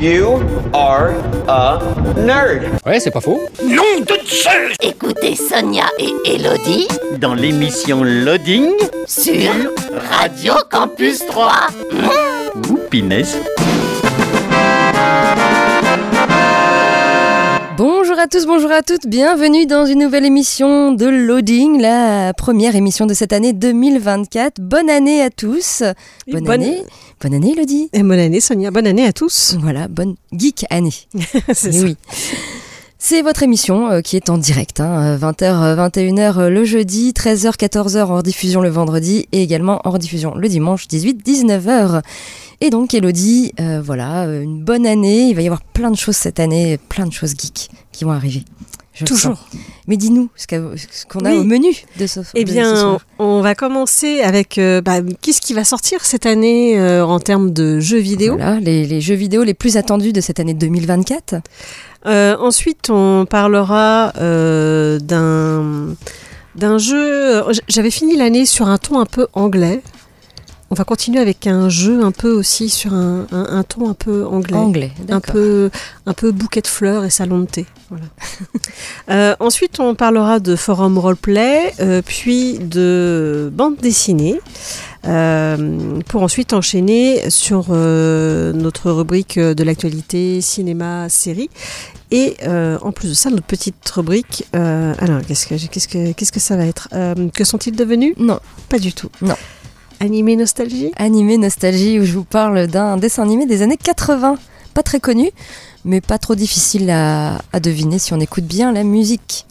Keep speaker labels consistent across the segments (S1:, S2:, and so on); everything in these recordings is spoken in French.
S1: You are a nerd.
S2: Ouais, c'est pas faux.
S3: Nom de Zeus
S4: Écoutez Sonia et Elodie
S1: Dans l'émission Loading.
S4: sur Radio Campus 3.
S1: Ouh, pinesse.
S5: Bonjour à tous, bonjour à toutes, bienvenue dans une nouvelle émission de Loading, la première émission de cette année 2024. Bonne année à tous. Bonne- année. Bonne année Elodie.
S6: Et bonne année Sonia, bonne année à tous.
S5: Voilà, bonne geek année.
S6: C'est
S5: Eh
S6: ça.
S5: oui. C'est votre émission euh, qui est en direct, hein, 20h, 21h le jeudi, 13h, 14h en rediffusion le vendredi et également en rediffusion le dimanche 18, 19h. Et donc Elodie, euh, voilà, euh, une bonne année, il va y avoir plein de choses cette année, plein de choses geeks qui vont arriver. Je
S6: Toujours.
S5: Mais dis-nous ce qu'on a
S6: Oui.
S5: au menu de ce,
S6: Eh
S5: de ce
S6: bien,
S5: soir.
S6: on va commencer avec euh, bah, qu'est-ce qui va sortir cette année euh, en termes de jeux vidéo.
S5: Voilà, les, les jeux vidéo les plus attendus de cette année 2024.
S6: Euh, ensuite, on parlera euh, d'un d'un jeu. J'avais fini l'année sur un ton un peu anglais. On va continuer avec un jeu un peu aussi sur un, un- un ton un peu anglais.
S5: Anglais,
S6: un peu, un peu bouquet de fleurs et salon de thé. Voilà. Euh, ensuite, on parlera de forum roleplay, euh, puis de bande dessinée, euh, pour ensuite enchaîner sur euh, notre rubrique de l'actualité cinéma série. Et euh, en plus de ça, notre petite rubrique. euh, alors, qu'est-ce que, qu'est-ce que, qu'est-ce que ça va être Euh, Que sont-ils devenus?
S5: Non,
S6: Pas du tout.
S5: Non.
S6: Animé nostalgie
S5: Animé Nostalgie où je vous parle d'un dessin animé des années 80. Pas très connu, mais pas trop difficile à, à deviner si on écoute bien la musique.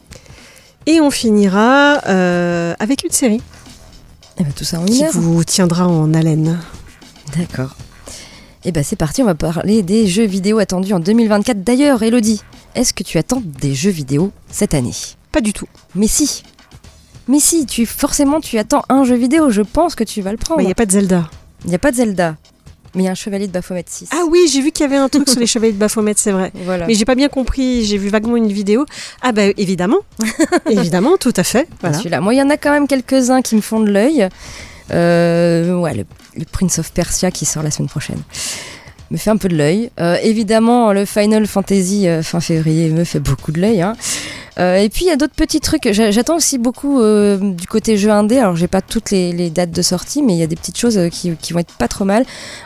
S6: Et on finira euh, avec une série
S5: Et ben tout ça en
S6: qui
S5: heure.
S6: vous tiendra en haleine.
S5: D'accord. Et ben c'est parti, on va parler des jeux vidéo attendus en 2024. D'ailleurs, Elodie, est-ce que tu attends des jeux vidéo cette année?
S6: Pas du tout.
S5: Mais si Mais si, tu, forcément tu attends un jeu vidéo, je pense que tu vas le prendre.
S6: Il n'y a pas de Zelda.
S5: Il n'y a pas de Zelda, mais il y a un Chevalier de Baphomet 6.
S6: Ah oui, j'ai vu qu'il y avait un truc sur les chevaliers de Baphomet, c'est vrai.
S5: voilà.
S6: Mais j'ai pas bien compris, j'ai vu vaguement une vidéo. Ah bah évidemment, évidemment, tout à fait. Voilà.
S5: Celui-là. Moi, il y en a quand même quelques-uns qui me font de l'œil. Euh, ouais, le, le Prince of Persia qui sort la semaine prochaine me fait un peu de l'œil. Euh, évidemment, le Final Fantasy euh, fin février me fait beaucoup de l'œil. hein. Euh, et puis il y a d'autres petits trucs. J'a- J'attends aussi beaucoup du côté jeu indé. Alors j'ai pas toutes les, dates de sortie, mais il y a des petites choses qui, qui vont être pas trop mal.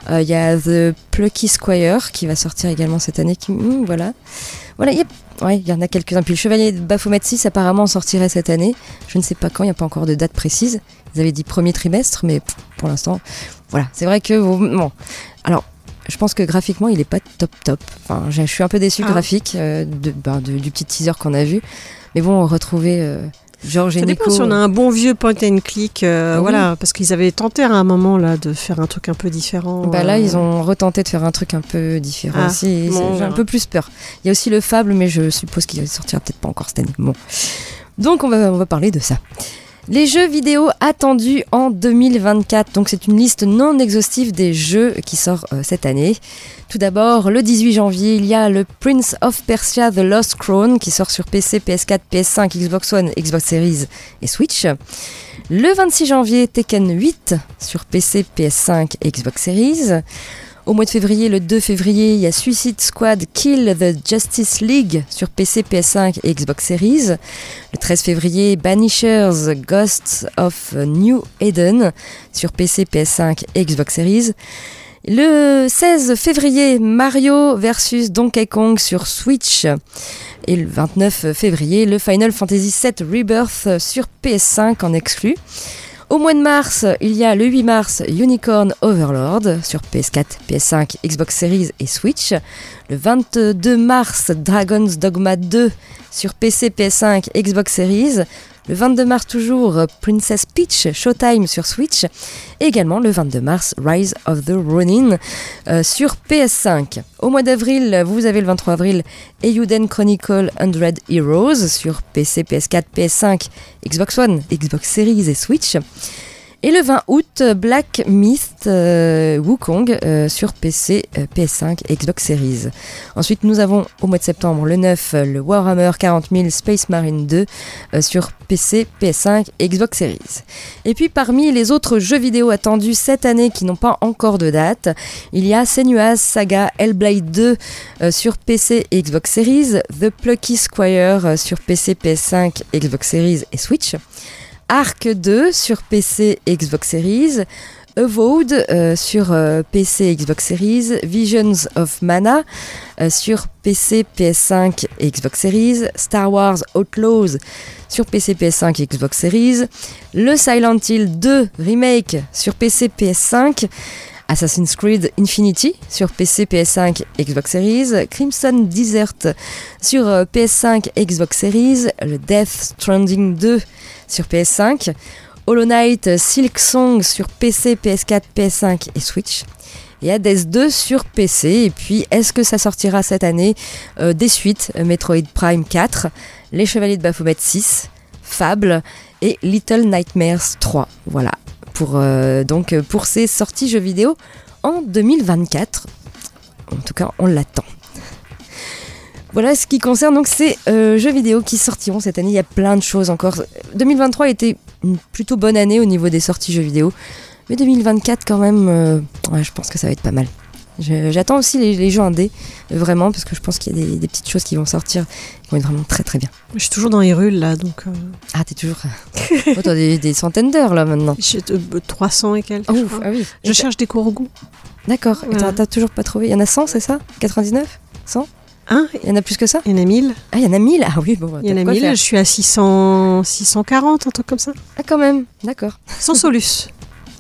S5: Il y a The Plucky Squire qui va sortir également cette année. Qui, hmm, voilà, voilà. Il y a- ouais, il y en a quelques-uns. Puis le Chevalier de Baphomet 6 apparemment sortirait cette année. Je ne sais pas quand. Il n'y a pas encore de date précise. Ils avaient dit premier trimestre, mais pour l'instant, voilà. C'est vrai que bon. Alors. Je pense que graphiquement, il est pas top top. Enfin, je suis un peu déçu
S6: Ah.
S5: graphique euh, de, ben, de- du petit teaser qu'on a vu. Mais bon, retrouver euh, Georges et
S6: Ça dépend
S5: Nico.
S6: si on a un bon vieux point and click, euh,
S5: Ah oui.
S6: voilà, parce qu'ils avaient tenté à un moment là de faire un truc un peu différent.
S5: Bah là,
S6: euh,
S5: ils ont retenté de faire un truc un peu différent
S6: Ah,
S5: aussi.
S6: bon,
S5: J'ai un peu plus peur. Il y a aussi le Fable, mais je suppose qu'il sortira peut-être pas encore cette année. Bon. Donc, on va, on va parler de ça. Les jeux vidéo attendus en 2024. Donc, c'est une liste non exhaustive des jeux qui sort euh, cette année. Tout d'abord, le 18 janvier, il y a le Prince of Persia The Lost Crown qui sort sur PC, PS4, PS5, Xbox One, Xbox Series et Switch. Le 26 janvier, Tekken 8 sur PC, PS5 et Xbox Series. Au mois de février, le 2 février, il y a Suicide Squad Kill the Justice League sur PC, PS5 et Xbox Series. Le 13 février, Banishers Ghosts of New Eden sur PC, PS5 et Xbox Series. Le 16 février, Mario vs Donkey Kong sur Switch. Et le 29 février, le Final Fantasy VII Rebirth sur PS5 en exclu. Au mois de mars, il y a le 8 mars Unicorn Overlord sur PS4, PS5, Xbox Series et Switch. Le 22 mars, Dragon's Dogma 2 sur PC, PS5, Xbox Series. Le 22 mars toujours, Princess Peach Showtime sur Switch. Et également le 22 mars, Rise of the Ronin euh, sur PS5. Au mois d'avril, vous avez le 23 avril, Eiyuden Chronicle 100 Heroes sur PC, PS4, PS5, Xbox One, Xbox Series et Switch. Et le 20 août, Black Myth euh, Wukong euh, sur PC, euh, PS5 et Xbox Series. Ensuite, nous avons au mois de septembre, le 9, le Warhammer 40 000 Space Marine 2 euh, sur PC, PS5 et Xbox Series. Et puis, parmi les autres jeux vidéo attendus cette année qui n'ont pas encore de date, il y a Senua's Saga Hellblade 2 euh, sur PC et Xbox Series, The Plucky Squire sur PC, PS5, Xbox Series et Switch. Arc 2 sur PC et Xbox Series, Avowed euh, sur euh, PC et Xbox Series, Visions of Mana euh, sur PC, PS5 et Xbox Series, Star Wars Outlaws sur PC, PS5 et Xbox Series, le Silent Hill 2 Remake sur PC, PS5, Assassin's Creed Infinity sur PC, PS5, Xbox Series, Crimson Desert sur euh, PS5, Xbox Series, le Death Stranding 2 sur PS5, Hollow Knight Silk Song sur PC, PS4, PS5 et Switch. Et Hades 2 sur PC. Et puis, est-ce que ça sortira cette année Euh, Des suites, euh, Metroid Prime 4, Les Chevaliers de Baphomet 6, Fable et Little Nightmares 3. Voilà, pour, euh, donc, pour ces sorties jeux vidéo en 2024. En tout cas, on l'attend. Voilà ce qui concerne donc ces euh, jeux vidéo qui sortiront cette année. Il y a plein de choses encore. 2023 était une plutôt bonne année au niveau des sorties jeux vidéo. Mais 2024 quand même, euh, je pense que ça va être pas mal. Je- J'attends aussi les, les jeux indés, euh, vraiment, parce que je pense qu'il y a des, des petites choses qui vont sortir, qui vont être vraiment très très bien.
S6: Je suis toujours dans Hyrule là, donc. euh,
S5: Ah, t'es toujours... oh, t'as des, des centaines d'heures là maintenant.
S6: j'ai euh, 300 et quelques.
S5: Oh,
S6: je
S5: ouf,
S6: crois.
S5: ah oui.
S6: Je cherche des Korogu.
S5: D'accord, t'as-
S6: Voilà.
S5: t'as toujours pas trouvé? Il y en a 100, c'est ça? 99 100
S6: Hein?
S5: Il y en a plus que ça?
S6: Il y en a 1000.
S5: Ah, il y en a 1000 Ah oui, bon, bah,
S6: Il y en a
S5: quoi
S6: 1000.
S5: faire?
S6: Je suis à 600, 640, un truc comme ça.
S5: Ah, quand même, d'accord.
S6: Sans Solus.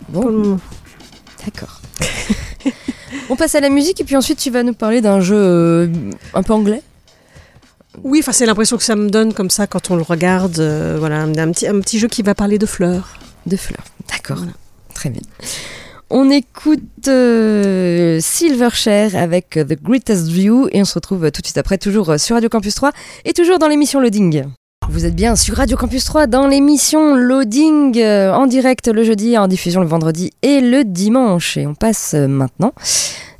S5: Bon. D'accord. On passe à la musique et puis ensuite tu vas nous parler d'un jeu euh, un peu anglais.
S6: Oui, enfin c'est l'impression que ça me donne comme ça quand on le regarde. euh, voilà, un, un petit, un petit jeu qui va parler de fleurs.
S5: De fleurs. D'accord. Très bien. On écoute euh, Silverchair avec euh, The Greatest View et on se retrouve tout de suite après, toujours sur Radio Campus 3 et toujours dans l'émission Loading. Vous êtes bien sur Radio Campus 3 dans l'émission Loading euh, en direct le jeudi, en diffusion le vendredi et le dimanche. Et on passe euh, maintenant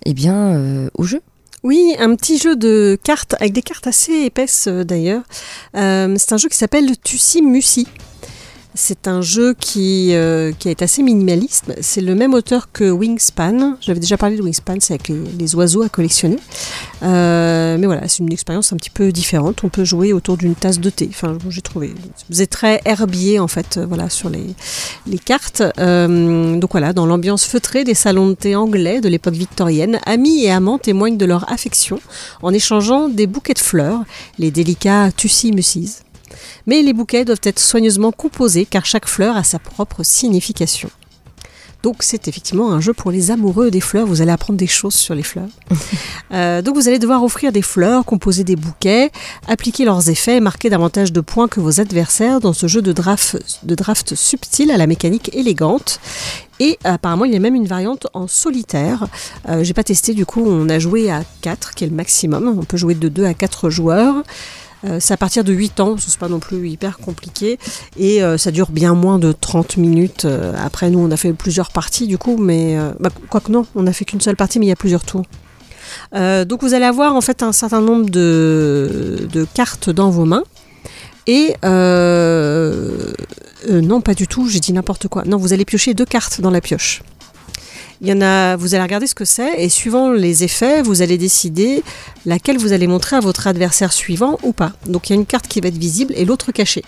S5: eh bien, euh, au jeu.
S6: Oui, un petit jeu de cartes, avec des cartes assez épaisses d'ailleurs. C'est un jeu qui s'appelle Tussi Musi. C'est un jeu qui, euh, qui est assez minimaliste. C'est le même auteur que Wingspan. J'avais déjà parlé de Wingspan, c'est avec les, oiseaux à collectionner. Euh, mais voilà, c'est une expérience un petit peu différente. On peut jouer autour d'une tasse de thé. Enfin, j'ai trouvé. Êtes très herbier en fait, euh, voilà, sur les, les cartes. Euh, donc voilà, dans l'ambiance feutrée des salons de thé anglais de l'époque victorienne, amis et amants témoignent de leur affection en échangeant des bouquets de fleurs, les délicats Tussi Musis. Mais les bouquets doivent être soigneusement composés car chaque fleur a sa propre signification. Donc c'est effectivement un jeu pour les amoureux des fleurs. Vous allez apprendre des choses sur les fleurs. Euh, donc vous allez devoir offrir des fleurs, composer des bouquets, appliquer leurs effets, et marquer davantage de points que vos adversaires dans ce jeu de draft, de draft subtil à la mécanique élégante. Et apparemment, il y a même une variante en solitaire. Euh, J'ai pas testé, du coup, on a joué à 4, qui est le maximum. On peut jouer de 2 à 4 joueurs. Euh, c'est à partir de 8 ans, c'est pas non plus hyper compliqué. Et euh, ça dure bien moins de 30 minutes. Euh, après, nous, on a fait plusieurs parties, du coup, mais. Bah, Quoique non, on a fait qu'une seule partie, mais il y a plusieurs tours. Donc vous allez avoir en fait un certain nombre de, de cartes dans vos mains. Et non, pas du tout, j'ai dit n'importe quoi. Non, vous allez piocher deux cartes dans la pioche. Il y en a, vous allez regarder ce que c'est et suivant les effets, vous allez décider laquelle vous allez montrer à votre adversaire suivant ou pas. Donc il y a une carte qui va être visible et l'autre cachée.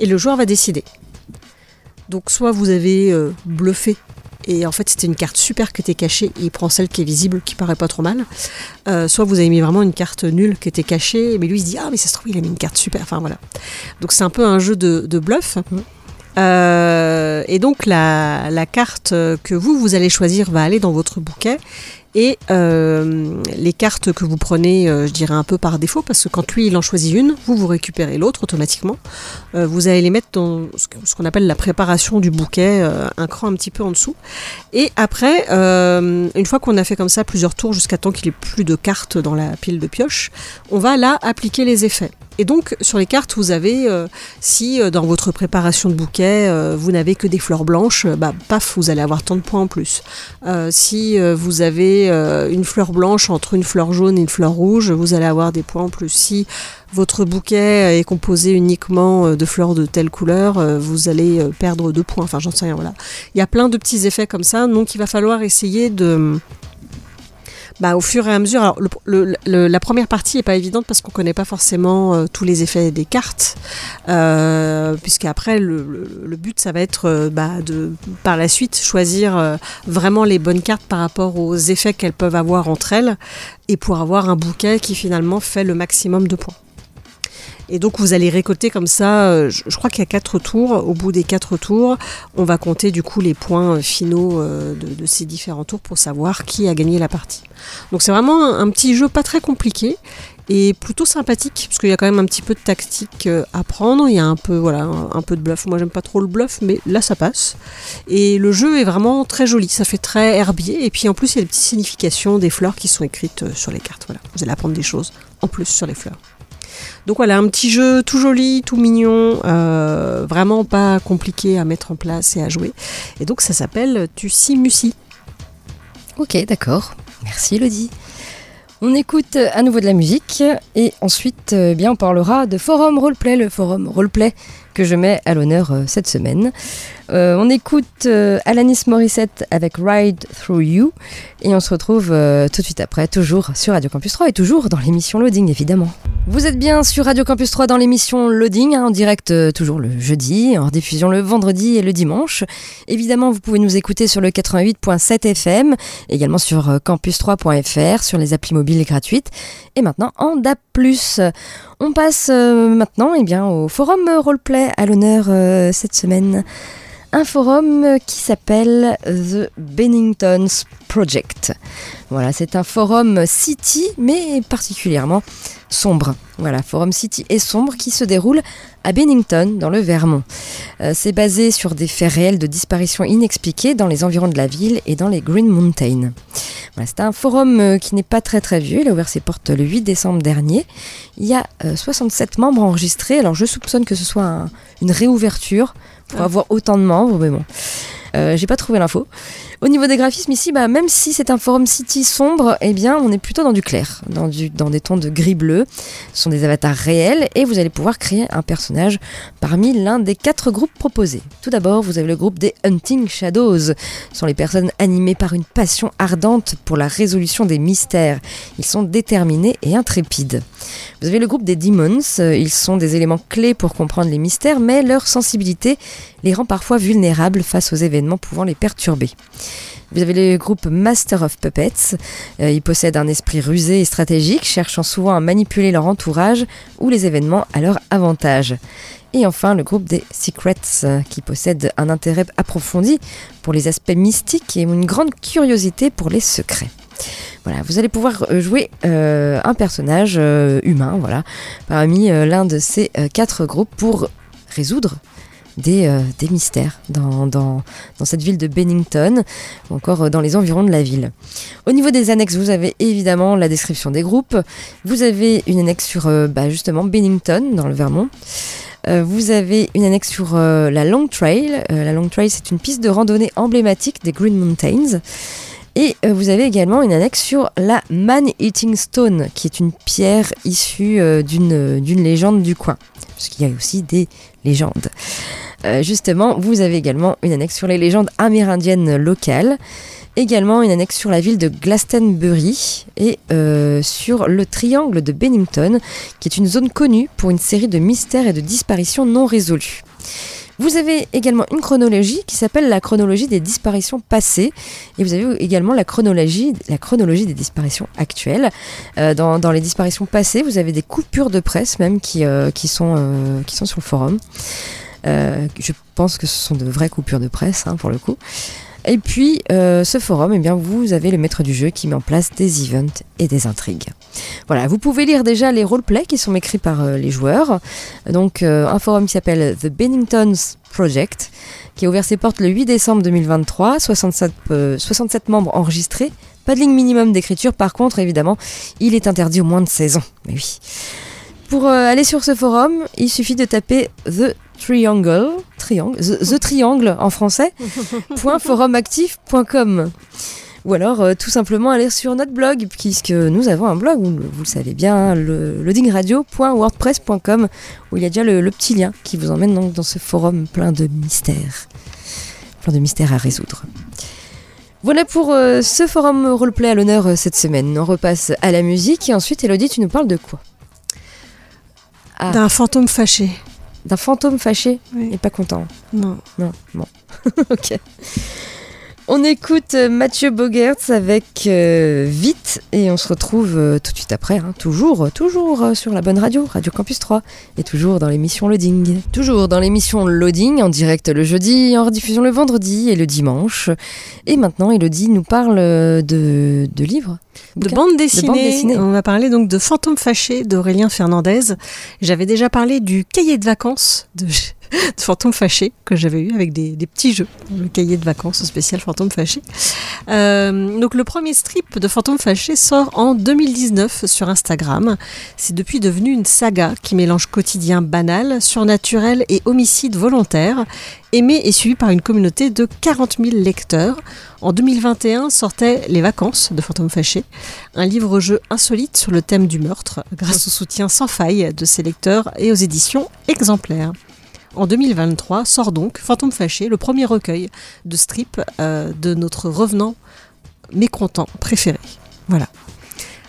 S6: Et le joueur va décider. Donc soit vous avez euh, bluffé et en fait c'était une carte super qui était cachée et il prend celle qui est visible qui paraît pas trop mal. Euh, soit vous avez mis vraiment une carte nulle qui était cachée mais lui il se dit ah mais ça se trouve il a mis une carte super. Enfin voilà. Donc c'est un peu un jeu de, de bluff. Euh, et donc la, carte que vous, vous allez choisir va aller dans votre bouquet Et euh, les cartes que vous prenez, euh, je dirais un peu par défaut, parce que quand lui il en choisit une, vous vous récupérez l'autre automatiquement. Euh, vous allez les mettre dans ce qu'on appelle la préparation du bouquet, un cran un petit peu en dessous. Et après, une fois qu'on a fait comme ça plusieurs tours jusqu'à temps qu'il n'y ait plus de cartes dans la pile de pioche, on va là appliquer les effets. Et donc sur les cartes, vous avez, si dans votre préparation de bouquet, vous n'avez que des fleurs blanches, bah paf, vous allez avoir tant de points en plus. Si vous avez euh, une fleur blanche entre une fleur jaune et une fleur rouge, vous allez avoir des points en plus. Si votre bouquet est composé uniquement euh, de fleurs de telle couleur, euh, vous allez perdre deux points. Enfin, j'en sais rien. Voilà. Il y a plein de petits effets comme ça, donc il va falloir essayer de bah, au fur et à mesure, alors le- le- le- la première partie est pas évidente parce qu'on connaît pas forcément euh, tous les effets des cartes, euh, puisqu'après le but ça va être euh, bah, de par la suite choisir euh, vraiment les bonnes cartes par rapport aux effets qu'elles peuvent avoir entre elles et pour avoir un bouquet qui finalement fait le maximum de points. Et donc vous allez récolter comme ça, euh, je, crois qu'il y a quatre tours. Au bout des quatre tours, on va compter du coup les points euh, finaux euh, de, ces différents tours pour savoir qui a gagné la partie. Donc c'est vraiment un, petit jeu pas très compliqué et plutôt sympathique parce qu'il y a quand même un petit peu de tactique à prendre. Il y a un peu voilà un, peu de bluff. Moi j'aime pas trop le bluff, mais là ça passe. Et le jeu est vraiment très joli. Ça fait très herbier et puis en plus il y a des petites significations des fleurs qui sont écrites sur les cartes. Voilà, vous allez apprendre des choses en plus sur les fleurs. Donc voilà, un petit jeu tout joli, tout mignon, euh, vraiment pas compliqué à mettre en place et à jouer. Et donc ça s'appelle Tussi Mussi.
S5: Ok, d'accord. Merci Elodie. On écoute à nouveau de la musique et ensuite euh, eh bien, on parlera de forum roleplay, le forum roleplay que je mets à l'honneur euh, cette semaine. Euh, on écoute euh, Alanis Morissette avec Ride Through You et on se retrouve tout de suite après, toujours sur Radio Campus 3 et toujours dans l'émission Loading évidemment. Vous êtes bien sur Radio Campus 3 dans l'émission Loading, hein, en direct toujours le jeudi, en diffusion le vendredi et le dimanche. Évidemment, vous pouvez nous écouter sur le 88.7 FM, également sur euh, campus3.fr, sur les applis mobiles gratuites et maintenant en DAP+. On passe maintenant eh bien, au forum roleplay à l'honneur euh, cette semaine. Un forum euh, qui s'appelle The Benningtons Project. Voilà, c'est un forum city, mais particulièrement sombre. Voilà, Forum City est sombre qui se déroule à Bennington, dans le Vermont. Euh, c'est basé sur des faits réels de disparition inexpliquées dans les environs de la ville et dans les Green Mountains. C'est un forum euh, qui n'est pas très très vieux, il a ouvert ses portes le 8 décembre dernier. Il y a euh, 67 membres enregistrés, alors je soupçonne que ce soit un- une réouverture pour avoir autant de membres, mais bon. Euh, j'ai pas trouvé l'info. Au niveau des graphismes ici, bah, même si c'est un forum city sombre, eh bien on est plutôt dans du clair, dans, des tons de gris bleu. Ce sont des avatars réels et vous allez pouvoir créer un personnage parmi l'un des quatre groupes proposés. Tout d'abord, vous avez le groupe des Hunting Shadows. Ce sont les personnes animées par une passion ardente pour la résolution des mystères. Ils sont déterminés et intrépides. Vous avez le groupe des Demons. Ils sont des éléments clés pour comprendre les mystères, mais leur sensibilité les rend parfois vulnérables face aux événements pouvant les perturber. Vous avez le groupe Master of Puppets. Euh, ils possèdent un esprit rusé et stratégique, cherchant souvent à manipuler leur entourage ou les événements à leur avantage. Et enfin, le groupe des Secrets, euh, qui possède un intérêt approfondi pour les aspects mystiques et une grande curiosité pour les secrets. Voilà, vous allez pouvoir euh, jouer euh, un personnage humain, voilà, parmi l'un de ces quatre groupes pour résoudre des, euh, des mystères dans, cette ville de Bennington, ou encore euh, dans les environs de la ville. Au niveau des annexes, vous avez évidemment la description des groupes. Vous avez une annexe sur euh, bah, justement Bennington, dans le Vermont. Vous avez une annexe sur la Long Trail. La Long Trail, c'est une piste de randonnée emblématique des Green Mountains. Et vous avez également une annexe sur la Man-Eating Stone, qui est une pierre issue d'une légende du coin. Parce qu'il y a aussi des Euh, justement, vous avez également une annexe sur les légendes amérindiennes locales. Également une annexe sur la ville de Glastonbury et euh, sur le triangle de Bennington, qui est une zone connue pour une série de mystères et de disparitions non résolues. Vous avez également une chronologie qui s'appelle la chronologie des disparitions passées et vous avez également la chronologie, la chronologie des disparitions actuelles. Euh, dans, dans les disparitions passées, vous avez des coupures de presse même qui, euh, qui, sont, euh, qui sont sur le forum. Je pense que ce sont de vraies coupures de presse hein, pour le coup. Et puis, euh, ce forum, eh bien, vous avez le maître du jeu qui met en place des events et des intrigues. Voilà, vous pouvez lire déjà les roleplays qui sont écrits par euh, les joueurs. Donc, euh, un forum qui s'appelle The Benningtons Project, qui a ouvert ses portes le 8 décembre 2023, 67, 67 membres enregistrés. Pas de ligne minimum d'écriture, par contre, évidemment, il est interdit aux moins de 16 ans. Mais oui. Pour aller sur ce forum, il suffit de taper The Triangle, triangle the, Triangle en français, .forumactif.com. Ou alors euh, tout simplement aller sur notre blog, puisque nous avons un blog, vous, le savez bien, le loadingradio.wordpress.com, où il y a déjà le, petit lien qui vous emmène donc dans ce forum plein de mystères. Plein de mystères à résoudre. Voilà pour euh, ce forum roleplay à l'honneur euh, cette semaine. On repasse à la musique et ensuite, Elodie, tu nous parles de quoi?
S6: Ah. D'un fantôme fâché
S5: d'un fantôme fâché et pas content.
S6: Non.
S5: Non, bon. ok. On écoute euh, Mathieu Bogertz avec euh, Vite et on se retrouve euh, tout de suite après, hein. toujours, toujours sur la bonne radio, Radio Campus 3 et toujours dans l'émission Loading. Toujours dans l'émission Loading en direct le jeudi, en rediffusion le vendredi et le dimanche. Et maintenant Elodie nous parle de, de livres.
S6: De bande, dessinée. On va parler donc de Fantôme fâché d'Aurélien Fernandez. J'avais déjà parlé du cahier de vacances de de fantômes fâchés que j'avais eu avec des, petits jeux, le cahier de vacances spécial fantômes fâchés. Euh, donc le premier strip de fantômes fâchés sort en 2019 sur Instagram. C'est depuis devenu une saga qui mélange quotidien banal, surnaturel et homicide volontaire, aimé et suivi par une communauté de 40 000 lecteurs. En 2021 sortait Les vacances de Fantômes Fâchés, un livre-jeu insolite sur le thème du meurtre, grâce au soutien sans faille de ses lecteurs et aux éditions exemplaires. En 2023 sort donc Fantôme Fâché, le premier recueil de strip euh, de notre revenant mécontent préféré. Voilà.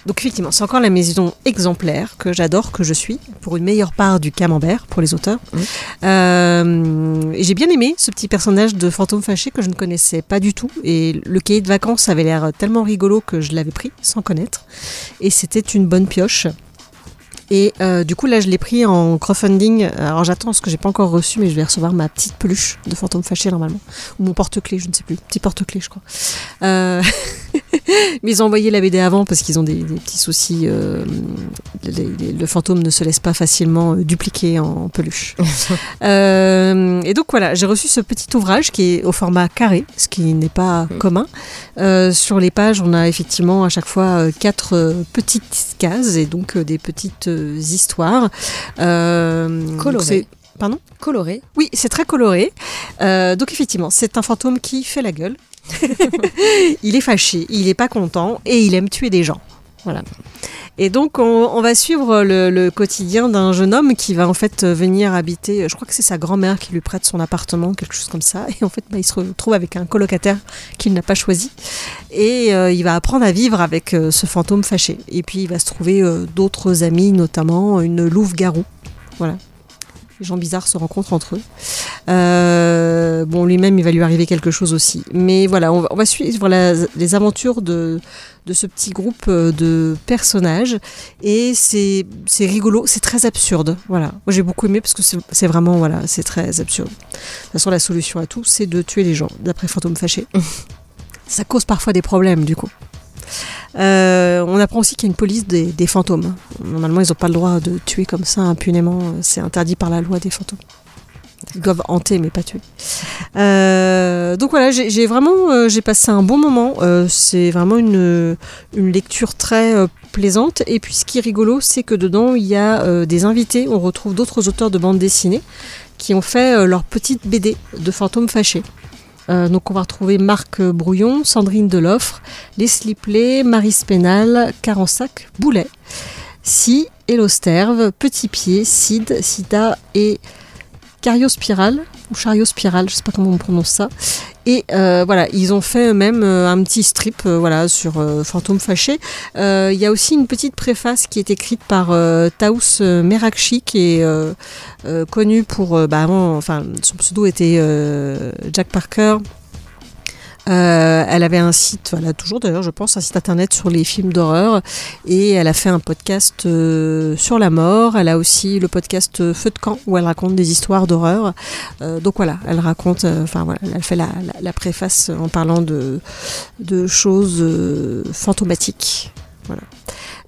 S6: Donc effectivement, c'est encore la maison exemplaire que j'adore, que je suis, pour une meilleure part du camembert pour les auteurs. Euh, et j'ai bien aimé ce petit personnage de fantôme fâché que je ne connaissais pas du tout. Et le cahier de vacances avait l'air tellement rigolo que je l'avais pris sans connaître. Et c'était une bonne pioche. Et euh, du coup, là, je l'ai pris en crowdfunding. Alors, j'attends ce que j'ai pas encore reçu, mais je vais recevoir ma petite peluche de fantôme fâché normalement. Ou mon porte-clés, je ne sais plus. Petit porte-clés, je crois. Euh... mais ils ont envoyé la BD avant parce qu'ils ont des, petits soucis. Euh, le fantôme ne se laisse pas facilement dupliquer en peluche. et donc, voilà, j'ai reçu ce petit ouvrage qui est au format carré, ce qui n'est pas mm. commun. sur les pages, on a effectivement à chaque fois quatre petites cases et donc des petites histoires.
S5: Euh, coloré.
S6: Pardon
S5: Coloré.
S6: Oui, c'est très coloré. Euh, donc effectivement, c'est un fantôme qui fait la gueule. il est fâché, il n'est pas content et il aime tuer des gens. Voilà. Et donc, on, va suivre le, quotidien d'un jeune homme qui va en fait venir habiter. Je crois que c'est sa grand-mère qui lui prête son appartement, quelque chose comme ça. Et en fait, bah, il se retrouve avec un colocataire qu'il n'a pas choisi. Et euh, il va apprendre à vivre avec euh, ce fantôme fâché. Et puis, il va se trouver euh, d'autres amis, notamment une louve-garou. Voilà, les gens bizarres se rencontrent entre eux. Euh, bon, lui-même, il va lui arriver quelque chose aussi. Mais voilà, on va, suivre les aventures de, de ce petit groupe euh, de personnages. Et c'est rigolo, c'est très absurde. Voilà. Moi, j'ai beaucoup aimé parce que c'est vraiment, voilà, c'est très absurde. De toute façon, la solution à tout, c'est de tuer les gens, d'après Fantôme Fâché. Ça cause parfois des problèmes, du coup. Euh, on apprend aussi qu'il y a une police des, fantômes. Normalement, ils n'ont pas le droit de tuer comme ça impunément. C'est interdit par la loi des fantômes. Ils doivent hanter mais pas tuer. Euh, donc voilà, j'ai vraiment euh, passé un bon moment. c'est vraiment une, lecture très plaisante. Et puis ce qui est rigolo, c'est que dedans il y a des invités. On retrouve d'autres auteurs de bande dessinée qui ont fait leur petite BD de fantômes fâchés. Euh, donc on va retrouver Marc Brouillon, Sandrine Deloffre, Leslie Play, Marie Spénal, Carensac, Boulet, Si, Elosterve, Petit Pied, Cid, Sida et Cariospiral, ou Chariospiral, je sais pas comment on prononce ça. Et euh, voilà, ils ont fait même euh, un petit strip euh, voilà, sur Fantôme Fâché. Il y a aussi une petite préface qui est écrite par Taous Merakchi, qui est connu pour. Bah, enfin, son pseudo était Jack Parker. Euh, elle avait un site, elle toujours d'ailleurs, je pense, un site internet sur les films d'horreur et elle a fait un podcast euh, sur la mort. Elle a aussi le podcast Feu de camp où elle raconte des histoires d'horreur. Euh, donc voilà, elle raconte, euh, enfin voilà, elle fait la, la- la préface en parlant de, de choses euh, fantomatiques. Voilà.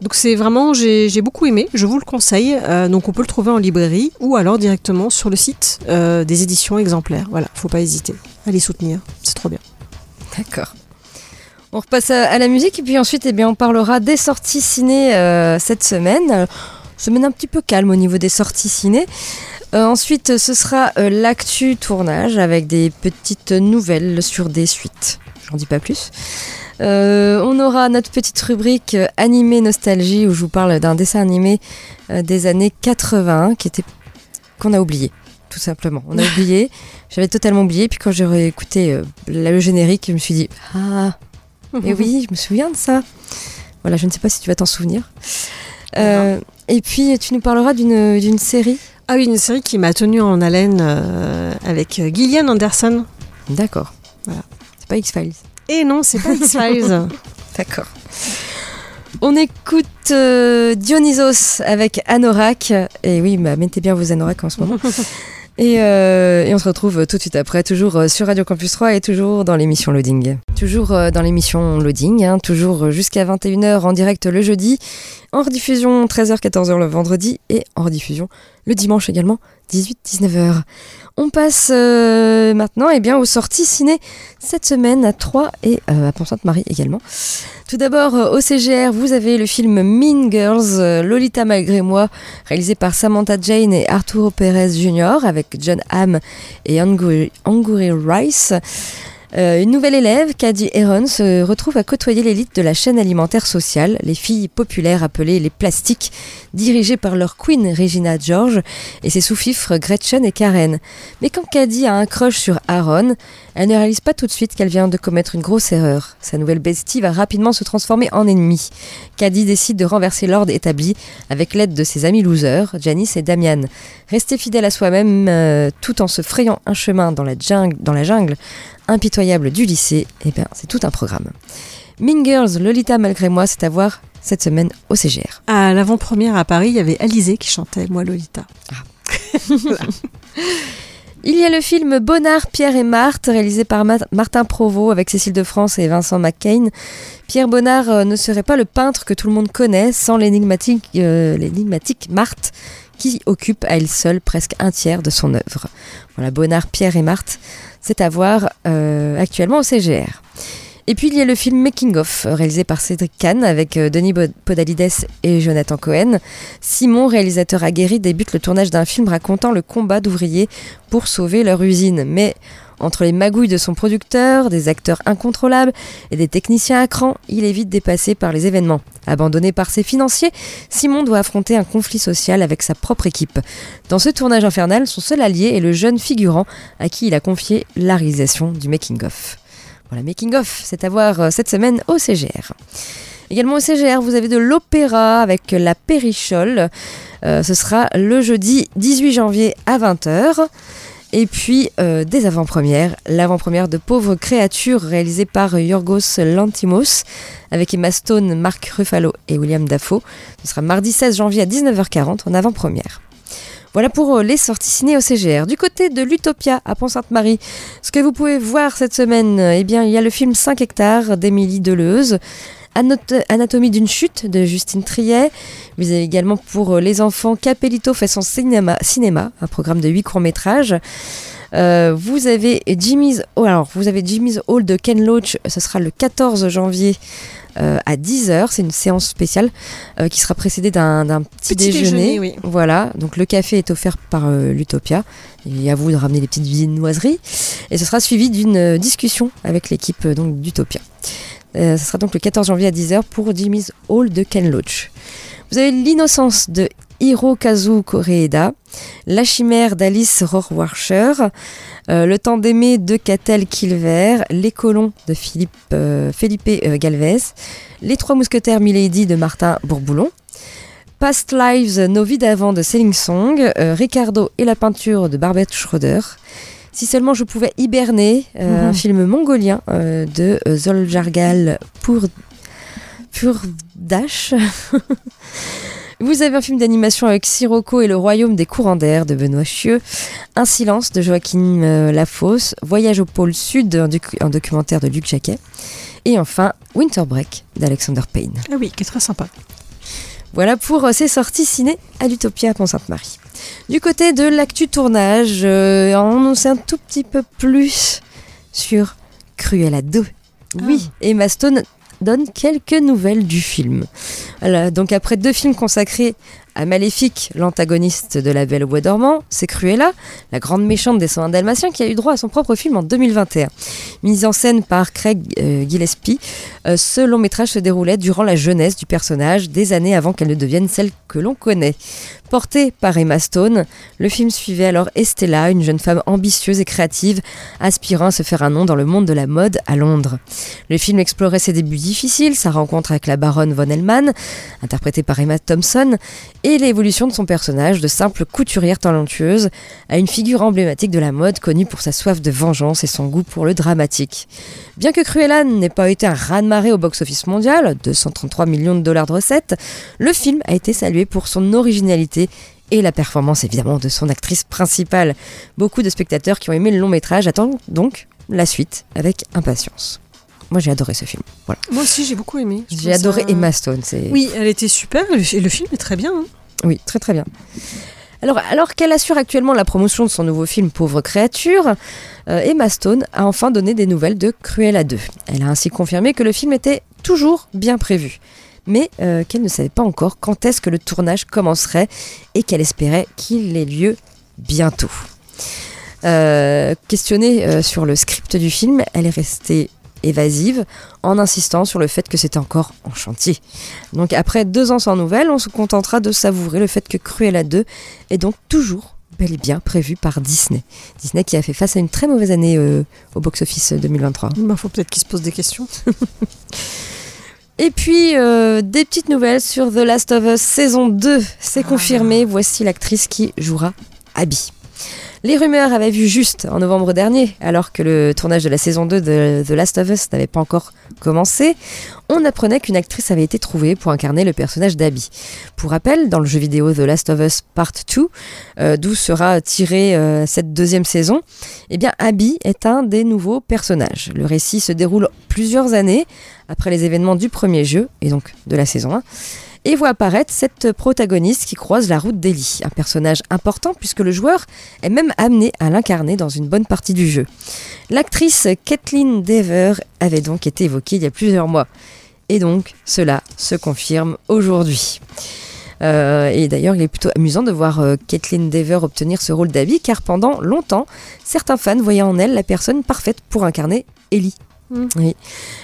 S6: Donc c'est vraiment, j'ai j'ai beaucoup aimé, je vous le conseille. Euh, donc on peut le trouver en librairie ou alors directement sur le site euh, des éditions exemplaires. Voilà, faut pas hésiter. Allez soutenir, c'est trop bien.
S5: D'accord. On repasse à, la musique et puis ensuite eh on parlera des sorties ciné euh, cette semaine. Euh, Semaine un petit peu calme au niveau des sorties ciné. Euh, ensuite, ce sera l'actu tournage avec des petites nouvelles sur des suites. J'en dis pas plus. On aura notre petite rubrique animé nostalgie où je vous parle d'un dessin animé des années 80 qui était qu'on a oublié tout simplement. On a oublié, j'avais totalement oublié puis quand j'ai réécouté euh, le générique, je me suis dit ah mais oui, je me souviens de ça. Voilà, je ne sais pas si tu vas t'en souvenir. Euh, et puis tu nous parleras d'une série.
S6: Ah oui, une série qui m'a tenue en haleine euh, avec Gillian Anderson.
S5: D'accord.
S6: Voilà.
S5: C'est pas X-Files.
S6: Et non, c'est pas X-Files.
S5: D'accord. On écoute euh, Dionysos avec Anorak. Et oui, bah, mettez bien vos Anorak en ce moment. et, euh, et on se retrouve tout de suite après, toujours euh, sur Radio Campus 3 et toujours dans l'émission Loading. Toujours euh, dans l'émission Loading, hein, toujours jusqu'à 21h en direct le jeudi, en rediffusion 13h-14h le vendredi et en rediffusion le dimanche également 18-19h. On passe euh, maintenant eh bien, aux sorties ciné cette semaine à Troyes et euh, à Pont-Sainte-Marie également. Tout d'abord, euh, au CGR, vous avez le film Mean Girls, Lolita malgré moi, réalisé par Samantha Jane et Arturo Pérez Jr., avec John Hamm et Anguri Rice. Euh, une nouvelle élève, Caddy Heron, se retrouve à côtoyer l'élite de la chaîne alimentaire sociale, les filles populaires appelées les plastiques, dirigées par leur queen Regina George et ses sous-fifres Gretchen et Karen. Mais quand Caddy a un crush sur Aaron, elle ne réalise pas tout de suite qu'elle vient de commettre une grosse erreur. Sa nouvelle bestie va rapidement se transformer en ennemi. Caddy décide de renverser l'ordre établi avec l'aide de ses amis losers, Janice et Damian. Rester fidèle à soi-même euh, tout en se frayant un chemin dans la jungle, dans la jungle impitoyable du lycée, eh bien, c'est tout un programme. Mean Girls, Lolita malgré moi, c'est à voir cette semaine au CGR.
S6: à l'avant-première à Paris, il y avait Alizé qui chantait Moi Lolita.
S5: Il y a le film Bonnard, Pierre et Marthe, réalisé par Ma- Martin Provost avec Cécile de France et Vincent McCain. Pierre Bonnard euh, ne serait pas le peintre que tout le monde connaît sans l'énigmatique euh, l'énigmatique Marthe, qui occupe à elle seule presque un tiers de son œuvre. Bonnard, Pierre et Marthe, c'est à voir euh, actuellement au CGR. Et puis il y a le film Making of, euh, réalisé par Cédric Kahn avec euh, Denis Podalides et Jonathan Cohen. Simon, réalisateur aguerri, débute le tournage d'un film racontant le combat d'ouvriers pour sauver leur usine. Mais entre les magouilles de son producteur, des acteurs incontrôlables et des techniciens à cran, il est vite dépassé par les événements. Abandonné par ses financiers, Simon doit affronter un conflit social avec sa propre équipe. Dans ce tournage infernal, son seul allié est le jeune figurant à qui il a confié la réalisation du making-of. Voilà, making-of, c'est à voir euh, cette semaine au CGR. Également au CGR, vous avez de l'opéra avec la Périchole. Euh, ce sera le jeudi 18 janvier à 20h. Et puis euh, des avant-premières, l'avant-première de Pauvres créatures réalisée par Yorgos Lantimos avec Emma Stone, Mark Ruffalo et William Dafoe. Ce sera mardi 16 janvier à 19h40 en avant-première. Voilà pour euh, les sorties ciné au CGR. Du côté de l'Utopia à Pont-Sainte-Marie, ce que vous pouvez voir cette semaine, eh bien, il y a le film 5 hectares d'Émilie Deleuze, Anat- Anatomie d'une chute de Justine Triet. Vous avez également pour euh, les enfants Capelito fait son cinéma, un programme de 8 courts-métrages. Euh, vous avez Jimmy's oh, alors vous avez Jimmy's Hall de Ken Loach, ce sera le 14 janvier euh, à 10h, c'est une séance spéciale euh, qui sera précédée d'un petit,
S6: Petit déjeuner, oui.
S5: Voilà, donc le café est offert par euh, l'Utopia et à vous de ramener les petites viennoiseries et ce sera suivi d'une discussion avec l'équipe donc d'Utopia. Ce sera donc le 14 janvier à 10h pour Jimmy's Hall de Ken Loach. Vous avez l'innocence de Hirokazu Koreeda, La chimère d'Alice Rohrwacher, euh, Le temps d'aimer de Catel Kilver, Les colons de Philippe, euh, Felipe euh, Galvez, Les trois mousquetaires Milady de Martin Bourboulon, Past Lives, Nos vies d'avant de Selling Song, Ricardo et la peinture de Barbette Schroeder, Si seulement je pouvais hiberner, euh,
S6: Mhm.
S5: un film mongolien euh, de Zoljargal pour pour Dash. Vous avez un film d'animation avec Sirocco et le royaume des courants d'air de Benoît Chieux, Un silence de Joachim euh, Lafosse, Voyage au pôle sud, un, docu- un documentaire de Luc Jacquet, et enfin Winter Break d'Alexander Payne.
S6: Ah oui, qui est très sympa.
S5: Voilà pour euh, ces sorties ciné à l'Utopia à Pont-Sainte-Marie. Du côté de l'actu tournage, euh, on en sait un tout petit peu plus sur Cruella 2. Oui, Emma Stone donne quelques nouvelles du film. Voilà, donc après deux films consacrés à Maléfique, l'antagoniste de La Belle au Bois dormant, c'est Cruella, la grande méchante des 101 Dalmatiens, qui a eu droit à son propre film en 2021. Mise en scène par Craig euh, Gillespie, euh, ce long métrage se déroulait durant la jeunesse du personnage, des années avant qu'elle ne devienne celle que l'on connaît. Porté par Emma Stone, le film suivait alors Estella, une jeune femme ambitieuse et créative, aspirant à se faire un nom dans le monde de la mode à Londres. Le film explorait ses débuts difficiles, sa rencontre avec la baronne von Hellman, interprétée par Emma Thompson, et l'évolution de son personnage de simple couturière talentueuse à une figure emblématique de la mode connue pour sa soif de vengeance et son goût pour le dramatique. Bien que Cruella n'ait pas été un raz-de-marée au box-office mondial, 233 millions de dollars de recettes, le film a été salué pour son originalité et la performance évidemment de son actrice principale. Beaucoup de spectateurs qui ont aimé le long métrage attendent donc la suite avec impatience. Moi j'ai adoré ce film. Voilà.
S6: Moi aussi, j'ai beaucoup aimé.
S5: J'ai adoré
S6: ça-
S5: Emma Stone.
S6: Oui, elle était super et le, et le film est très bien. hein.
S5: Oui très très bien. Alors, alors qu'elle assure actuellement la promotion de son nouveau film Pauvre créature, euh, Emma Stone a enfin donné des nouvelles de Cruella 2. Elle a ainsi confirmé que le film était toujours bien prévu, mais euh, qu'elle ne savait pas encore quand est-ce que le tournage commencerait et qu'elle espérait qu'il ait lieu bientôt. Euh, questionnée sur le script du film, elle est restée évasive en insistant sur le fait que c'était encore en chantier. Donc après deux ans sans nouvelles, on se contentera de savourer le fait que Cruella 2 est donc toujours bel et bien prévu par Disney. Disney qui a fait face à une très mauvaise année euh, au box-office 2023.
S6: Il faut peut-être qu'il se pose des questions.
S5: Et puis, euh, des petites nouvelles sur The Last of Us saison 2. C'est confirmé, voici l'actrice qui jouera Abby. Les rumeurs avaient vu juste en novembre dernier, alors que le tournage de la saison 2 de The Last of Us n'avait pas encore commencé. On apprenait qu'une actrice avait été trouvée pour incarner le personnage d'Abby. Pour rappel, dans le jeu vidéo The Last of Us Part 2, euh, d'où sera tirée euh, cette deuxième saison, eh bien Abby est un des nouveaux personnages. Le récit se déroule plusieurs années après les événements du premier jeu, et donc de la saison 1, et voit apparaître cette protagoniste qui croise la route d'Ellie, un personnage important puisque le joueur est même amené à l'incarner dans une bonne partie du jeu. L'actrice Kathleen Dever avait donc été évoquée il y a plusieurs mois, et donc cela se confirme aujourd'hui. Euh, et d'ailleurs, il est plutôt amusant de voir euh, Kathleen Dever obtenir ce rôle d'Abby, car pendant longtemps, certains fans voyaient en elle la personne parfaite pour incarner Ellie.
S6: Mm.
S5: Oui.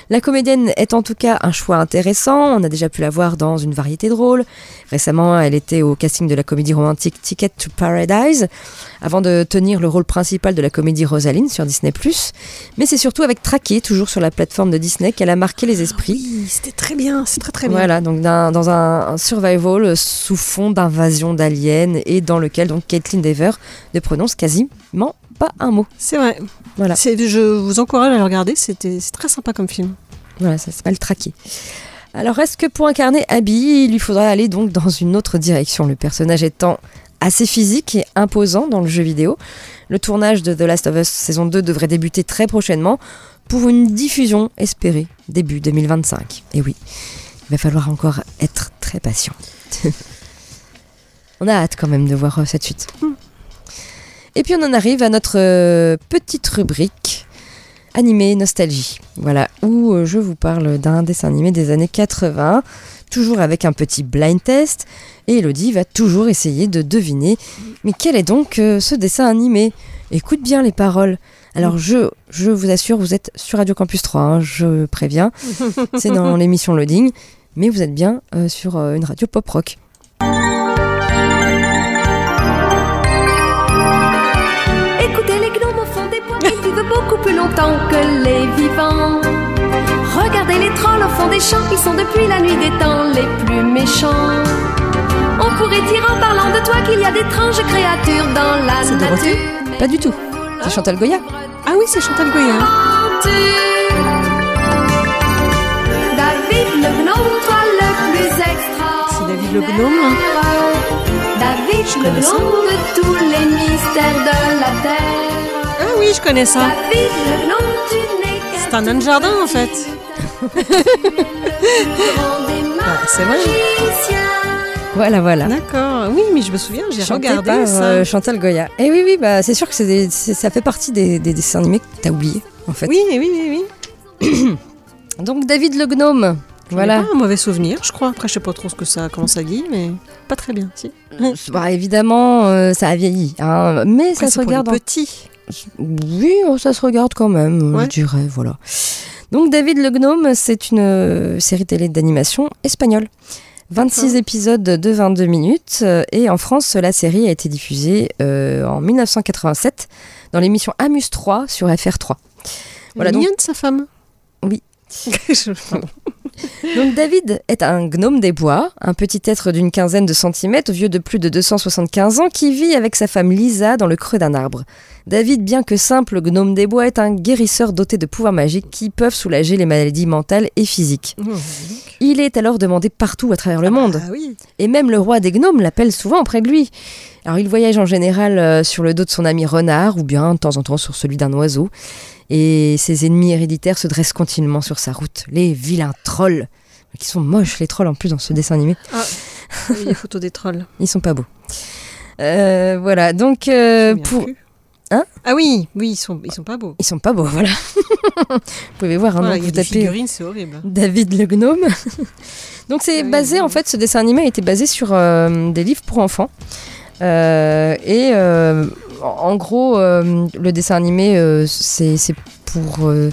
S5: La comédienne est en tout cas un choix intéressant. On a déjà pu la voir dans une variété de rôles. Récemment, elle était au casting de la comédie romantique Ticket to Paradise, avant de tenir le rôle principal de la comédie Rosaline sur Disney+. Mais c'est surtout avec Traqué, toujours sur la plateforme de Disney, qu'elle a marqué les esprits.
S6: Oui, c'était très bien, c'est très très bien.
S5: Voilà, donc dans un, un survival sous fond d'invasion d'aliens et dans lequel donc Caitlin Dever ne prononce quasiment pas un mot.
S6: C'est vrai.
S5: Voilà.
S6: Je vous encourage à le regarder, c'était c'est très sympa comme film.
S5: Voilà, ça s'appelle traquer. Alors, est-ce que pour incarner Abby, il lui faudra aller donc dans une autre direction? Le personnage étant assez physique et imposant dans le jeu vidéo. Le tournage de The Last of Us saison 2 devrait débuter très prochainement pour une diffusion espérée début 2025. Et oui, il va falloir encore être très patient. on a hâte quand même de voir cette suite. Et puis on en arrive à notre euh, petite rubrique animé nostalgie. Voilà, où euh, je vous parle d'un dessin animé des années 80, toujours avec un petit blind test. Et Elodie va toujours essayer de deviner. Mais quel est donc euh, ce dessin animé? Écoute bien les paroles. Alors je, je vous assure, vous êtes sur Radio Campus 3, hein, je préviens. C'est dans l'émission Loading. Mais vous êtes bien euh, sur euh, une radio pop rock.
S7: Beaucoup plus longtemps que les vivants. Regardez les trolls au fond des champs, ils sont depuis la nuit des temps les plus méchants. On pourrait dire en parlant de toi qu'il y a d'étranges créatures dans la
S5: Dorothée
S7: nature.
S5: Pas du tout. C'est Chantal Goya
S6: Ah oui, c'est Chantal Goya.
S7: David le gnome, toi le plus extra.
S6: C'est David le gnome.
S7: David le gnome de tous les mystères de la terre.
S6: Ah oui, je connais ça. C'est un nain de jardin en fait. Ah, c'est vrai.
S5: Voilà, voilà.
S6: D'accord. Oui, mais je me souviens, j'ai regardé
S5: par
S6: ça.
S5: euh, Chantal Goya. Et oui, oui, bah, c'est sûr que des- ça fait partie des, des dessins animés que t'as oublié, en fait.
S6: Oui, oui, oui, oui.
S5: Donc David le gnome. Voilà.
S6: Pas un mauvais souvenir, je crois. Après, je sais pas trop ce que ça, comment ça dit, mais pas très bien. Si.
S5: Bah, évidemment, euh, ça a vieilli, hein, mais
S6: Après,
S5: ça se
S6: c'est pour
S5: regarde.
S6: les
S5: en-
S6: petits.
S5: Oui, oh, ça se regarde quand même,
S6: Ouais.
S5: je dirais, voilà. Donc David le Gnome, c'est une euh, série télé d'animation espagnole. 26 épisodes de 22 minutes euh, et en France, la série a été diffusée euh, en 1987 dans l'émission Amuse 3 sur FR3. Voilà, donc,
S6: Mignonne sa femme?
S5: Oui.
S6: Je-.
S5: donc David est un gnome des bois, un petit être d'une quinzaine de centimètres, vieux de plus de 275 ans, qui vit avec sa femme Lisa dans le creux d'un arbre. David, bien que simple gnome des bois, est un guérisseur doté de pouvoirs magiques qui peuvent soulager les maladies mentales et physiques.
S6: Oh,
S5: Il est alors demandé partout à travers le monde.
S6: Ah oui.
S5: Et même le roi des gnomes l'appelle souvent auprès de lui. Alors il voyage en général euh, sur le dos de son ami renard ou bien de temps en temps sur celui d'un oiseau. Et ses ennemis héréditaires se dressent continuellement sur sa route. Les vilains trolls. Qui sont moches les trolls en plus dans ce dessin animé.
S6: Ah, les photos des trolls.
S5: Ils sont pas beaux. Euh, voilà, donc euh, pour...
S6: plus.
S5: Hein
S6: Ah oui, oui, ils sont, ils sont pas beaux.
S5: Ils sont pas beaux, voilà. vous pouvez voir, hein,
S6: Voilà,
S5: vous tapez
S6: figurines, c'est horrible.
S5: David le gnome. Donc c'est
S6: Ah oui,
S5: basé,
S6: oui,
S5: en fait, ce dessin animé a été basé sur euh, des livres pour enfants. Euh, et euh, en gros, euh, le dessin animé, euh, c'est pour, euh,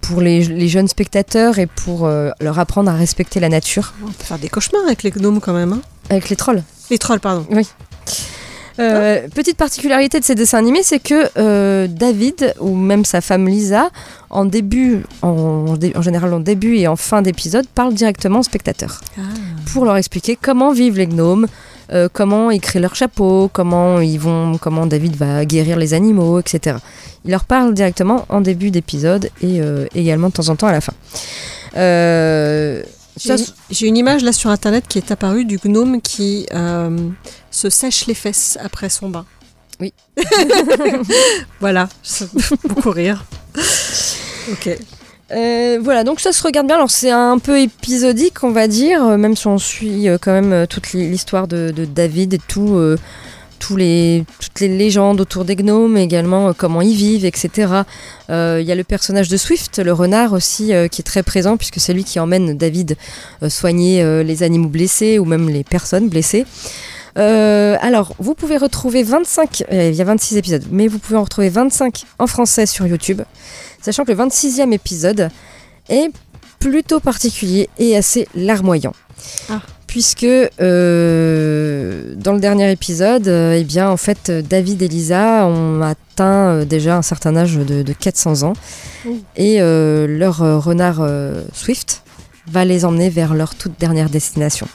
S5: pour les, les jeunes spectateurs et pour leur apprendre à respecter la nature.
S6: On peut faire des cauchemars avec les gnomes quand même. hein.
S5: Avec les trolls.
S6: Les trolls, pardon.
S5: Euh, petite particularité de ces dessins animés, c'est que David ou même sa femme Lisa, en début, en, général en début et en fin d'épisode, parlent directement aux spectateurs
S6: Ah.
S5: pour leur expliquer comment vivent les gnomes, euh, comment ils créent leur chapeau, comment ils vont, comment David va guérir les animaux, etc. Il leur parle directement en début d'épisode et euh, également de temps en temps à la fin. Euh,
S6: J'ai une image là sur internet qui est apparue du gnome qui se sèche les fesses après son bain.
S5: Oui.
S6: voilà, beaucoup rire. Ok.
S5: Euh, voilà, donc ça se regarde bien. Alors c'est un peu épisodique, on va dire, euh, même si on suit euh, quand même toute l'hi- l'histoire de, David et toutes les légendes autour des gnomes, également comment ils vivent, etc. Il y a le personnage de Swift, le renard aussi, qui est très présent puisque c'est lui qui emmène David soigner les animaux blessés ou même les personnes blessées. Alors, vous pouvez retrouver 25, euh, il y a 26 épisodes, mais vous pouvez en retrouver 25 en français sur YouTube, sachant que le 26e épisode est plutôt particulier et assez larmoyant.
S6: Ah.
S5: Puisque euh, dans le dernier épisode, euh, eh bien, en fait, David et Lisa ont atteint euh, déjà un certain âge de, de 400 ans. Et leur renard Swift va les emmener vers leur toute dernière destination.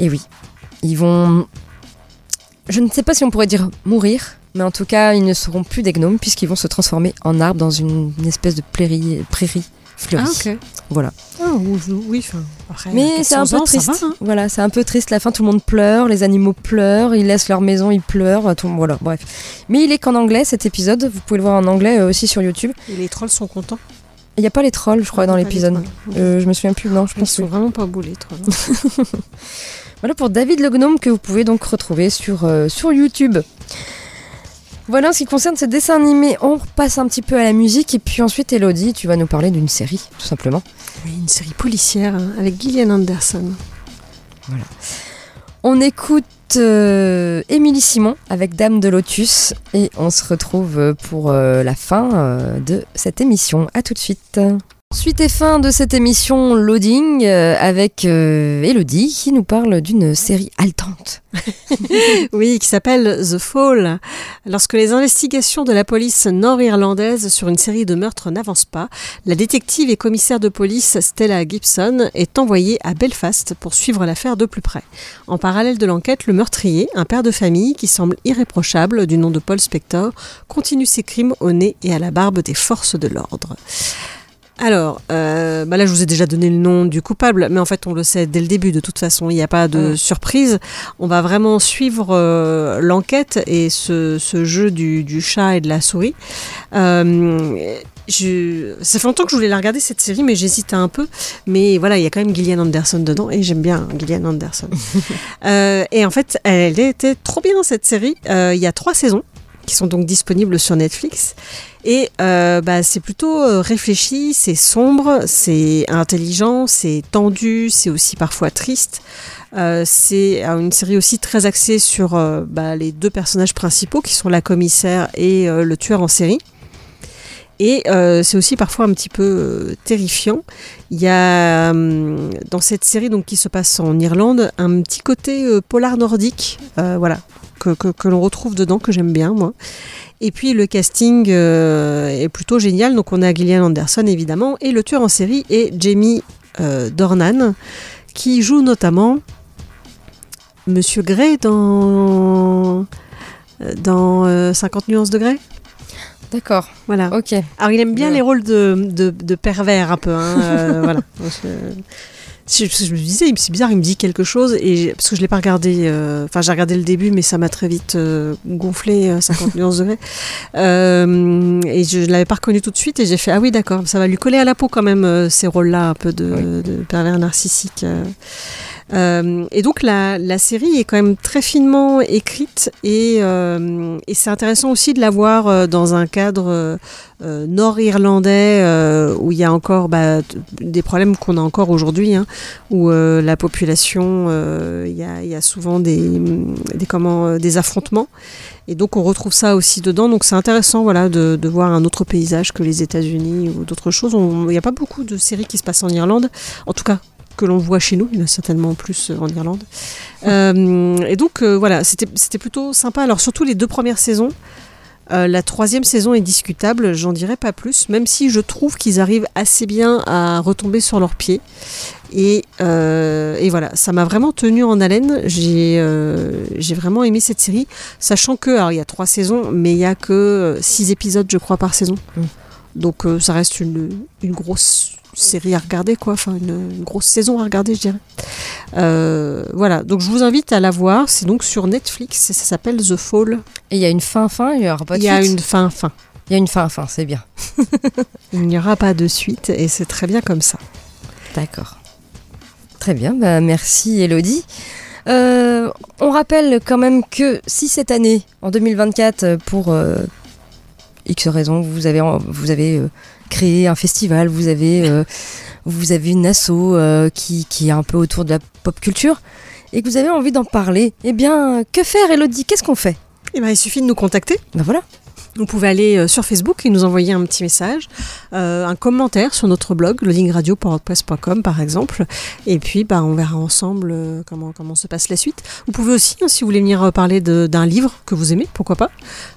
S5: Et oui, ils vont. Je ne sais pas si on pourrait dire mourir, mais en tout cas, ils ne seront plus des gnomes puisqu'ils vont se transformer en arbres dans une, une espèce de prairie, prairie fleurie.
S6: Ah, ok.
S5: Voilà.
S6: Ah, ou- ou- oui, enfin, après,
S5: Mais c'est un
S6: 400
S5: peu
S6: ans,
S5: triste.
S6: va, hein.
S5: Voilà, c'est un peu triste. La fin, tout le monde pleure, les animaux pleurent, ils laissent leur maison, ils pleurent. Tout, voilà, bref. Mais il est qu'en anglais cet épisode. Vous pouvez le voir en anglais euh, aussi sur YouTube.
S6: Et les trolls sont contents.
S5: Il n'y a pas les trolls, je crois, dans
S6: Pas les
S5: l'épisode. Euh, je me souviens plus. Non, je
S6: Ils
S5: pense
S6: sont
S5: que
S6: vraiment pas beaux les trolls.
S5: Voilà pour David le Gnome que vous pouvez donc retrouver sur, euh, sur YouTube. Voilà en ce qui concerne ce dessin animé. On repasse un petit peu à la musique et puis ensuite Elodie, tu vas nous parler d'une série, tout simplement.
S6: Oui, une série policière hein, avec Gillian Anderson.
S5: On écoute euh, Émilie Simon avec Dame de Lotus et on se retrouve pour euh, la fin euh, de cette émission. À tout de suite. Suite et fin de cette émission Loading euh, avec euh, Elodie qui nous parle d'une série haletante.
S6: oui, qui s'appelle The Fall. Lorsque les investigations de la police nord-irlandaise sur une série de meurtres n'avancent pas, la détective et commissaire de police Stella Gibson est envoyée à Belfast pour suivre l'affaire de plus près. En parallèle de l'enquête, le meurtrier, un père de famille qui semble irréprochable, du nom de Paul Spector, continue ses crimes au nez et à la barbe des forces de l'ordre. Alors, euh, bah là, je vous ai déjà donné le nom du coupable, mais en fait, on le sait dès le début. De toute façon, il n'y a pas de surprise. On va vraiment suivre euh, l'enquête et ce, ce jeu du, du, chat et de la souris. Euh, je... Ça fait longtemps que je voulais la regarder cette série, mais j'hésite un peu. Mais voilà, il y a quand même Gillian Anderson dedans et j'aime bien Gillian Anderson. euh, et en fait, elle était trop bien cette série. Euh, il y a trois saisons qui sont donc disponibles sur Netflix. Et euh, bah, c'est plutôt euh, réfléchi, c'est sombre, c'est intelligent, c'est tendu, c'est aussi parfois triste. Euh, c'est une série aussi très axée sur bah, les deux personnages principaux qui sont la commissaire et le tueur en série. Et euh, c'est aussi parfois un petit peu euh, terrifiant. Il y a euh, dans cette série donc qui se passe en Irlande un petit côté euh, polar nordique, voilà, que, que, l'on retrouve dedans que j'aime bien moi. Et puis le casting est plutôt génial. Donc on a Gillian Anderson évidemment et le tueur en série est Jamie Dornan qui joue notamment Monsieur Gray dans dans euh, 50 nuances de Grey.
S5: D'accord.
S6: Voilà.
S5: Ok.
S6: Alors il aime bien
S5: Ouais.
S6: les rôles de, de, de pervers un peu. Hein, euh, voilà. Je, je- je me disais, c'est bizarre, il me dit quelque chose et parce que je l'ai pas regardé. euh, Enfin, j'ai regardé le début, mais ça m'a très vite euh, gonflé euh, 50 nuances degrés. Euh, et je, ne l'avais pas reconnu tout de suite et j'ai fait ah oui d'accord, ça va lui coller à la peau quand même euh, ces rôles-là un peu de, de pervers narcissique. Euh. Et donc la, la série est quand même très finement écrite et, euh, et c'est intéressant aussi de la voir euh, dans un cadre euh, euh, nord-irlandais où il y a encore bah, des problèmes qu'on a encore aujourd'hui, hein, où la population, il y, a, y a souvent des, des, comment, des affrontements. Et donc on retrouve ça aussi dedans. Donc c'est intéressant voilà, de, de voir un autre paysage que les États-Unis ou d'autres choses. Il n'y a pas beaucoup de séries qui se passent en Irlande, en tout cas que l'on voit chez nous, il y en a certainement plus euh, en Irlande. Euh, et donc euh, voilà, c'était plutôt sympa. Alors surtout les deux premières saisons. Euh, la troisième saison est discutable, j'en dirai pas plus, même si je trouve qu'ils arrivent assez bien à retomber sur leurs pieds. Et, euh, et voilà, ça m'a vraiment tenu en haleine. J'ai euh, j'ai vraiment aimé cette série, sachant que, alors il y a trois saisons, mais il y a que six épisodes, je crois, par saison. Donc euh, ça reste une, une grosse série à regarder, quoi. Enfin, une, une grosse saison à regarder, je dirais. Euh, voilà, donc je vous invite à la voir. C'est donc sur Netflix et ça s'appelle The Fall.
S5: Et il y a une fin fin, il y aura pas de
S6: Il y a
S5: suite
S6: une fin fin.
S5: Il y a une fin fin, c'est bien.
S6: Il n'y aura pas de suite et c'est très bien comme ça.
S5: D'accord. Très bien, bah merci Elodie. Euh, on rappelle quand même que si cette année, en 2024, euh, pour euh, X raisons, vous avez, vous avez créé un festival, vous avez, euh, vous avez une asso euh, qui, qui est un peu autour de la pop culture, et que vous avez envie d'en parler, eh bien, que faire Elodie? Qu'est-ce qu'on fait?
S6: Eh ben, il suffit de nous contacter.
S5: Ben voilà.
S6: Vous pouvez aller euh, sur Facebook et nous envoyer un petit message, euh, un commentaire sur notre blog loadingradio.wordpress.com par exemple. Et puis bah, on verra ensemble euh, comment, comment se passe la suite. Vous pouvez aussi, hein, si vous voulez venir parler d'un livre que vous aimez, pourquoi pas,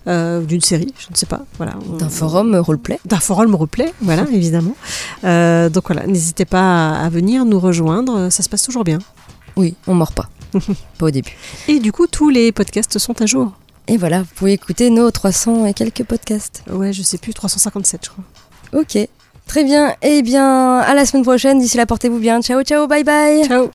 S6: euh, d'une série, je ne sais pas. Voilà,
S5: D'un forum roleplay
S6: d'un forum replay, voilà, évidemment. Euh, donc voilà, n'hésitez pas à, venir nous rejoindre, ça se passe toujours bien.
S5: Oui, on mord pas. pas au début.
S6: Et du coup, tous les podcasts sont à jour.
S5: Et voilà, vous pouvez écouter nos 300 et quelques podcasts.
S6: Ouais, je sais plus, 357 je crois.
S5: Ok. Très bien. Eh bien, à la semaine prochaine. D'ici là, portez-vous bien. Ciao, ciao, bye bye.
S6: Ciao